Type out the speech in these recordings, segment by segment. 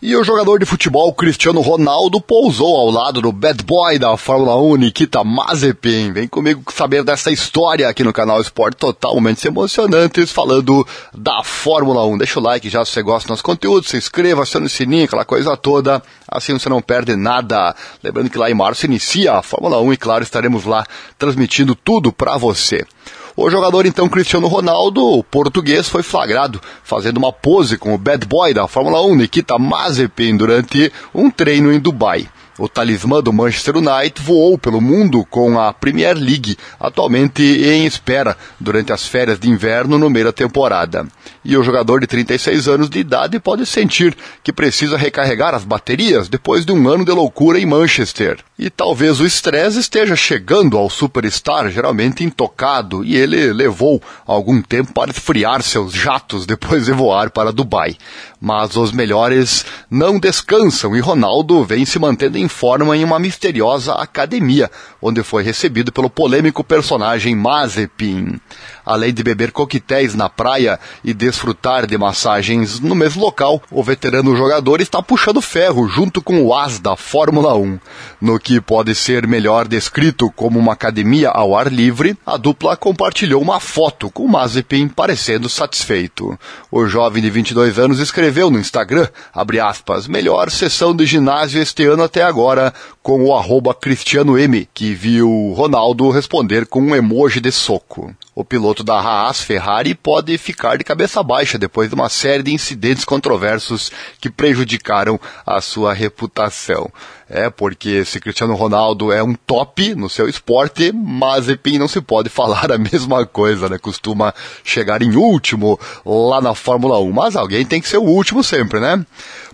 E o jogador de futebol Cristiano Ronaldo pousou ao lado do bad boy da Fórmula 1, Nikita Mazepin. Vem comigo saber dessa história aqui no canal Esporte Total, momentos emocionantes falando da Fórmula 1. Deixa o like já se você gosta do nosso conteúdo, se inscreva, acione o sininho, aquela coisa toda, assim você não perde nada. Lembrando que lá em março inicia a Fórmula 1 e claro, estaremos lá transmitindo tudo para você. O jogador então Cristiano Ronaldo, português, foi flagrado fazendo uma pose com o bad boy da Fórmula 1, Nikita Mazepin, durante um treino em Dubai. O talismã do Manchester United voou pelo mundo com a Premier League, atualmente em espera durante as férias de inverno no meio da temporada. E o jogador de 36 anos de idade pode sentir que precisa recarregar as baterias depois de um ano de loucura em Manchester. E talvez o estresse esteja chegando ao superstar, geralmente intocado, e ele levou algum tempo para esfriar seus jatos depois de voar para Dubai. Mas os melhores não descansam e Ronaldo vem se mantendo em forma em uma misteriosa academia, onde foi recebido pelo polêmico personagem Mazepin. Além de beber coquetéis na praia e desfrutar de massagens no mesmo local, o veterano jogador está puxando ferro junto com o as da Fórmula 1. No que pode ser melhor descrito como uma academia ao ar livre, a dupla compartilhou uma foto com Mazepin parecendo satisfeito. O jovem de 22 anos escreveu no Instagram, aspas, melhor sessão de ginásio este ano até agora, com o arroba Cristiano M, que viu Ronaldo responder com um emoji de soco o piloto da Haas Ferrari pode ficar de cabeça baixa depois de uma série de incidentes controversos que prejudicaram a sua reputação. É, porque se Ronaldo é um top no seu esporte, Mazepin não se pode falar a mesma coisa, né? Costuma chegar em último lá na Fórmula 1, mas alguém tem que ser o último sempre, né?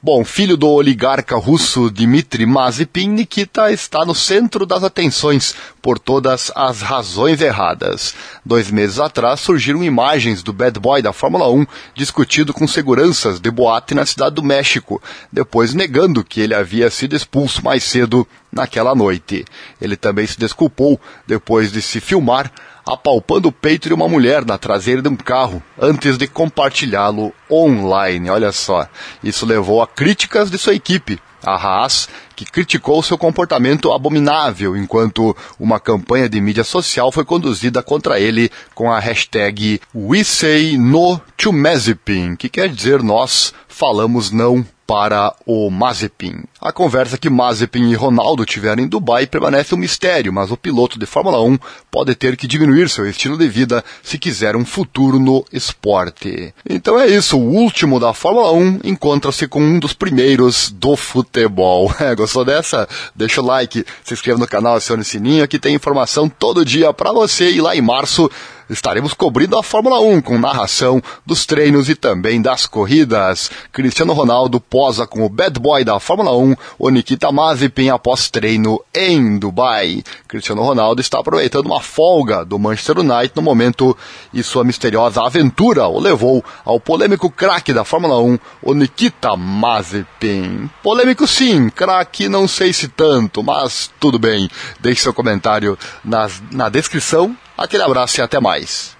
Bom, filho do oligarca russo Dmitry Mazepin, Nikita está no centro das atenções por todas as razões erradas. Dois meses atrás surgiram imagens do bad boy da Fórmula 1 discutido com seguranças de boate na cidade do México, depois negando que ele havia sido expulso mais cedo naquela noite. Ele também se desculpou depois de se filmar apalpando o peito de uma mulher na traseira de um carro antes de compartilhá-lo online. Olha só, isso levou a críticas de sua equipe, a Haas, que criticou seu comportamento abominável enquanto uma campanha de mídia social foi conduzida contra ele com a hashtag We Say No to Mazepin, que quer dizer nós falamos não para o Mazepin. A conversa que Mazepin e Ronaldo tiveram em Dubai permanece um mistério, mas o piloto de Fórmula 1 pode ter que diminuir seu estilo de vida se quiser um futuro no esporte. Então é isso, o último da Fórmula 1 encontra-se com um dos primeiros do futebol. É, gostou dessa? Deixa o like, se inscreva no canal, acione o sininho, aqui tem informação todo dia para você e lá em março estaremos cobrindo a Fórmula 1 com narração dos treinos e também das corridas. Cristiano Ronaldo posa com o bad boy da Fórmula 1, o Nikita Mazepin após treino em Dubai. Cristiano Ronaldo está aproveitando uma folga do Manchester United no momento e sua misteriosa aventura o levou ao polêmico craque da Fórmula 1, o Nikita Mazepin. Polêmico sim, craque não sei se tanto, mas tudo bem. Deixe seu comentário na, na descrição Aquele abraço e até mais.